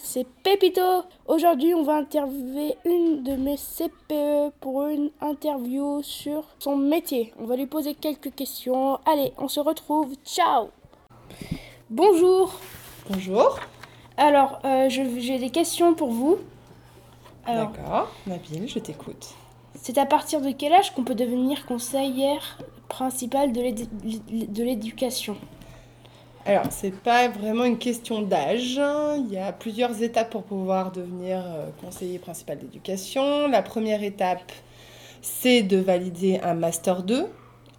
C'est Pepito. Aujourd'hui, on va interviewer une de mes CPE pour une interview sur son métier. On va lui poser quelques questions. Allez, on se retrouve. Ciao. Bonjour. Bonjour. Alors, euh, j'ai des questions pour vous. D'accord. Nabil, je t'écoute. c'est à partir de quel âge qu'on peut devenir conseillère principale de l'éducation? Alors, c'est pas vraiment une question d'âge. Il y a plusieurs étapes pour pouvoir devenir euh, conseiller principal d'éducation. La première étape, c'est de valider un Master 2.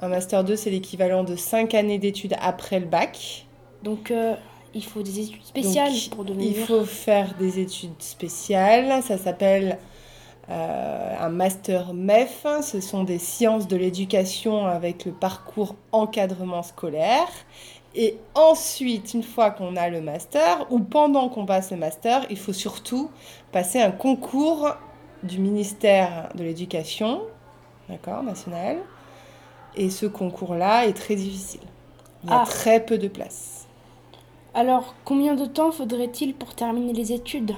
Un Master 2, c'est l'équivalent de 5 années d'études après le bac. Donc, euh, il faut des études spéciales Donc, pour devenir. Il faut faire des études spéciales. Ça s'appelle euh, un master MEF. Ce sont des sciences de l'éducation avec le parcours encadrement scolaire. Et ensuite, une fois qu'on a le master, ou pendant qu'on passe le master, il faut surtout passer un concours du ministère de l'Éducation, d'accord, national. Et ce concours-là est très difficile. Il y a Ah. très peu de places. Alors, combien de temps faudrait-il pour terminer les études?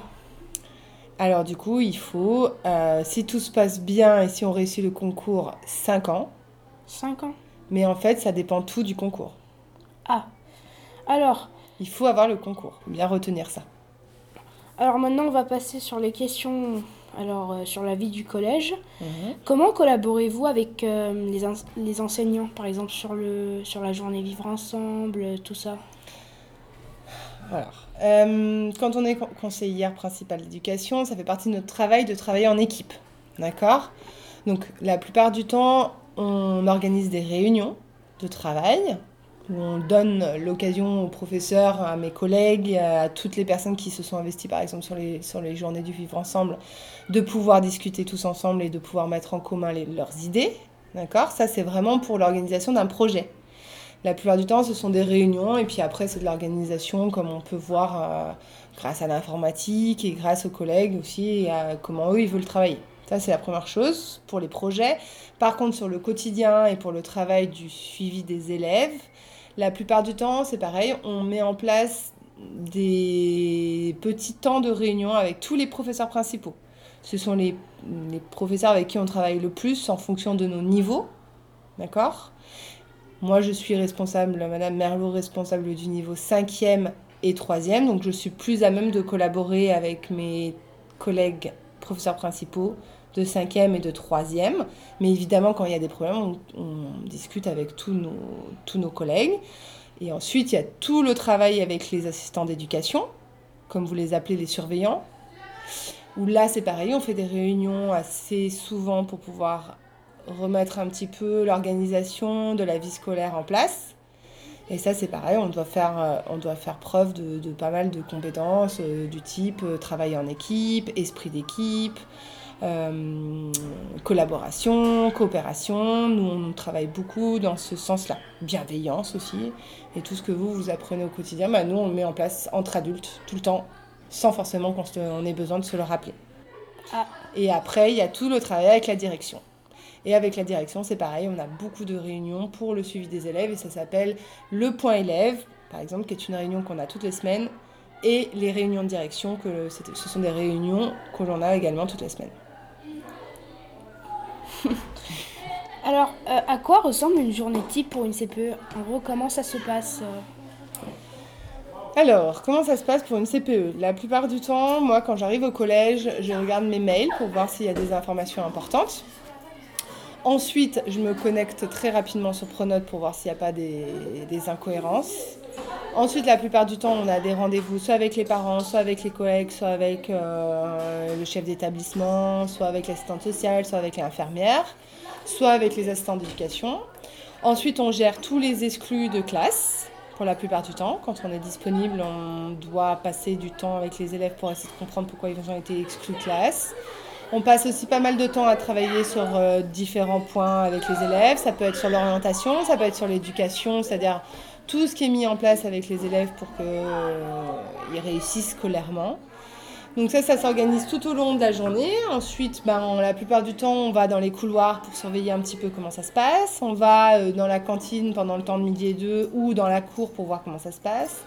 Alors du coup, il faut, euh, si tout se passe bien et si on réussit le concours, 5 ans. 5 ans? Mais en fait, ça dépend tout du concours. Ah. Alors, Il faut avoir le concours. Faut bien retenir ça. alors maintenant, on va passer sur les questions alors, euh, sur la vie du collège. Comment collaborez-vous avec euh, les, les enseignants, par exemple, sur, le, sur la journée vivre ensemble, euh, tout ça? Alors, euh, quand on est con- conseillère principale d'éducation, ça fait partie de notre travail de travailler en équipe. D'accord? Donc, la plupart du temps, on organise des réunions de travail où on donne l'occasion aux professeurs, à mes collègues, à toutes les personnes qui se sont investies, par exemple, sur les, sur les journées du vivre ensemble, de pouvoir discuter tous ensemble et de pouvoir mettre en commun leurs idées. D'accord? Ça, c'est vraiment pour l'organisation d'un projet. La plupart du temps, ce sont des réunions et puis après, c'est de l'organisation comme on peut voir euh, grâce à l'informatique et grâce aux collègues aussi et à comment eux, ils veulent travailler. Ça, c'est la première chose pour les projets. Par contre, sur le quotidien et pour le travail du suivi des élèves, la plupart du temps, c'est pareil, on met en place des petits temps de réunion avec tous les professeurs principaux. Ce sont les, professeurs avec qui on travaille le plus en fonction de nos niveaux. D'accord? Moi, je suis responsable, Madame Merlot, responsable du niveau 5e et 3e, donc je suis plus à même de collaborer avec mes collègues professeurs principaux de 5e et de 3e. Mais évidemment, quand il y a des problèmes, on, discute avec tous nos, tous nos collègues. Et ensuite, il y a tout le travail avec les assistants d'éducation, comme vous les appelez les surveillants, où là, c'est pareil, on fait des réunions assez souvent pour pouvoir remettre un petit peu l'organisation de la vie scolaire en place. Et ça, c'est pareil, on doit faire, euh, on doit faire preuve de, de pas mal de compétences euh, du type euh, travail en équipe, esprit d'équipe, euh, collaboration, coopération. Nous, on travaille beaucoup dans ce sens-là. Bienveillance aussi. Et tout ce que vous, vous apprenez au quotidien, bah, nous, on le met en place entre adultes, tout le temps, sans forcément qu'on ait besoin de se le rappeler. Ah. Et après, il y a tout le travail avec la direction. Et avec la direction, c'est pareil, on a beaucoup de réunions pour le suivi des élèves et ça s'appelle le point élève, par exemple, qui est une réunion qu'on a toutes les semaines, et les réunions de direction, que ce sont des réunions que l'on a également toutes les semaines. Alors, euh, à quoi ressemble une journée type pour une CPE En gros, comment ça se passe euh? Alors, comment ça se passe pour une CPE La plupart du temps, moi, quand j'arrive au collège, je regarde mes mails pour voir s'il y a des informations importantes. Ensuite, je me connecte très rapidement sur Pronote pour voir s'il n'y a pas des, des incohérences. Ensuite, la plupart du temps, on a des rendez-vous soit avec les parents, soit avec les collègues, soit avec euh, le chef d'établissement, soit avec l'assistante sociale, soit avec l'infirmière, soit avec les assistants d'éducation. Ensuite, on gère tous les exclus de classe pour la plupart du temps. Quand on est disponible, on doit passer du temps avec les élèves pour essayer de comprendre pourquoi ils ont été exclus de classe. On passe aussi pas mal de temps à travailler sur euh, différents points avec les élèves. Ça peut être sur l'orientation, ça peut être sur l'éducation, c'est-à-dire tout ce qui est mis en place avec les élèves pour qu'ils réussissent scolairement. Donc ça, ça s'organise tout au long de la journée. Ensuite, ben, la plupart du temps, on va dans les couloirs pour surveiller un petit peu comment ça se passe. On va euh, dans la cantine pendant le temps de midi et deux ou dans la cour pour voir comment ça se passe.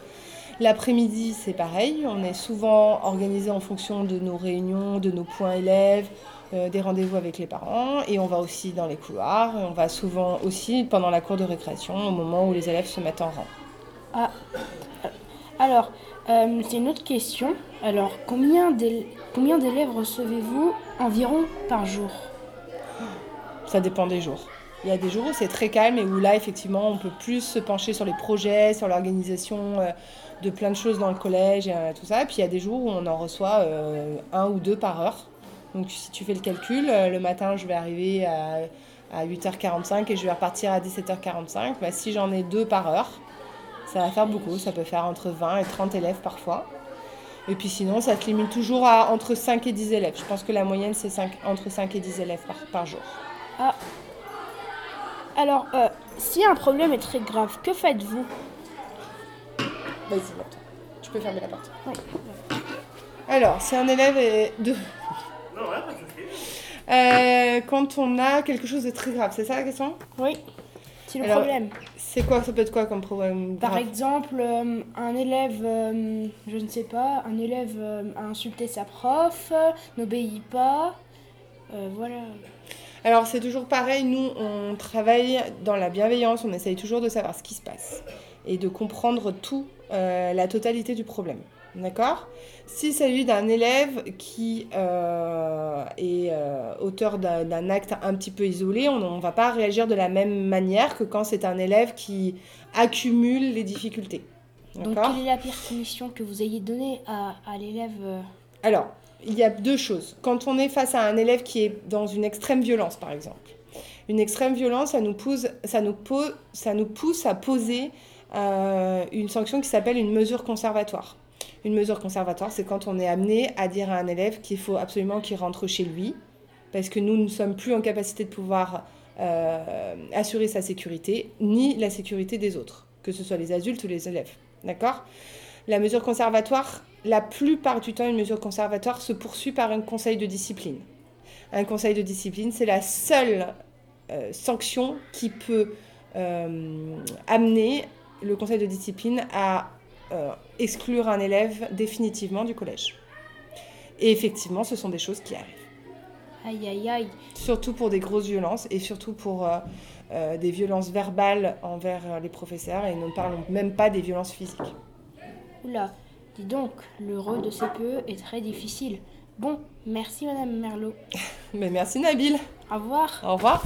L'après-midi, c'est pareil. On est souvent organisé en fonction de nos réunions, de nos points élèves, euh, des rendez-vous avec les parents. Et on va aussi dans les couloirs. On va souvent aussi pendant la cour de récréation, au moment où les élèves se mettent en rang. Ah, alors, euh, c'est une autre question. Alors, combien d'élèves recevez-vous environ par jour? Ça dépend des jours. Il y a des jours où c'est très calme et où là, effectivement, on peut plus se pencher sur les projets, sur l'organisation euh, de plein de choses dans le collège et tout ça. Et puis il y a des jours où on en reçoit euh, un ou deux par heure. Donc si tu fais le calcul, le matin, je vais arriver à, à 8h45 et je vais repartir à 17h45. Bah, si j'en ai deux par heure, ça va faire beaucoup. Ça peut faire entre 20 et 30 élèves parfois. Et puis sinon, ça se limite toujours à entre 5 et 10 élèves. Je pense que la moyenne, c'est entre 5 et 10 élèves par, par jour. Ah, alors, euh, si un problème est très grave, que faites-vous? Vas-y. Tu peux fermer la porte. Oui. Alors, si un élève est de... Euh, Quand on a quelque chose de très grave, c'est ça la question? Oui. C'est le problème. C'est quoi Ça peut être quoi comme problème Par exemple, euh, un élève, euh, je ne sais pas, un élève a insulté sa prof, n'obéit pas, voilà. Alors c'est toujours pareil, nous on travaille dans la bienveillance, on essaye toujours de savoir ce qui se passe et de comprendre tout, la totalité du problème. D'accord? S'il s'agit d'un élève qui euh, est euh, auteur d'un acte un petit peu isolé, on ne va pas réagir de la même manière que quand c'est un élève qui accumule les difficultés. Donc quelle est la pire punition que vous ayez donnée à, à l'élève Alors, il y a deux choses. Quand on est face à un élève qui est dans une extrême violence, par exemple, une extrême violence, ça nous pousse, ça nous pose, ça nous pousse à poser euh, une sanction qui s'appelle une mesure conservatoire. Une mesure conservatoire, c'est quand on est amené à dire à un élève qu'il faut absolument qu'il rentre chez lui, parce que nous ne sommes plus en capacité de pouvoir euh, assurer sa sécurité, ni la sécurité des autres, que ce soit les adultes ou les élèves. D'accord? La mesure conservatoire, la plupart du temps, une mesure conservatoire se poursuit par un conseil de discipline. Un conseil de discipline, c'est la seule euh, sanction qui peut euh, amener le conseil de discipline à euh, exclure un élève définitivement du collège. Et effectivement, ce sont des choses qui arrivent. Aïe, aïe, aïe. Surtout pour des grosses violences et surtout pour des violences verbales envers les professeurs et nous ne parlons même pas des violences physiques. Oula, Dis donc, le rôle de CPE est très difficile. Bon, merci Madame Merlot. Mais merci Nabil. Au revoir. Au revoir.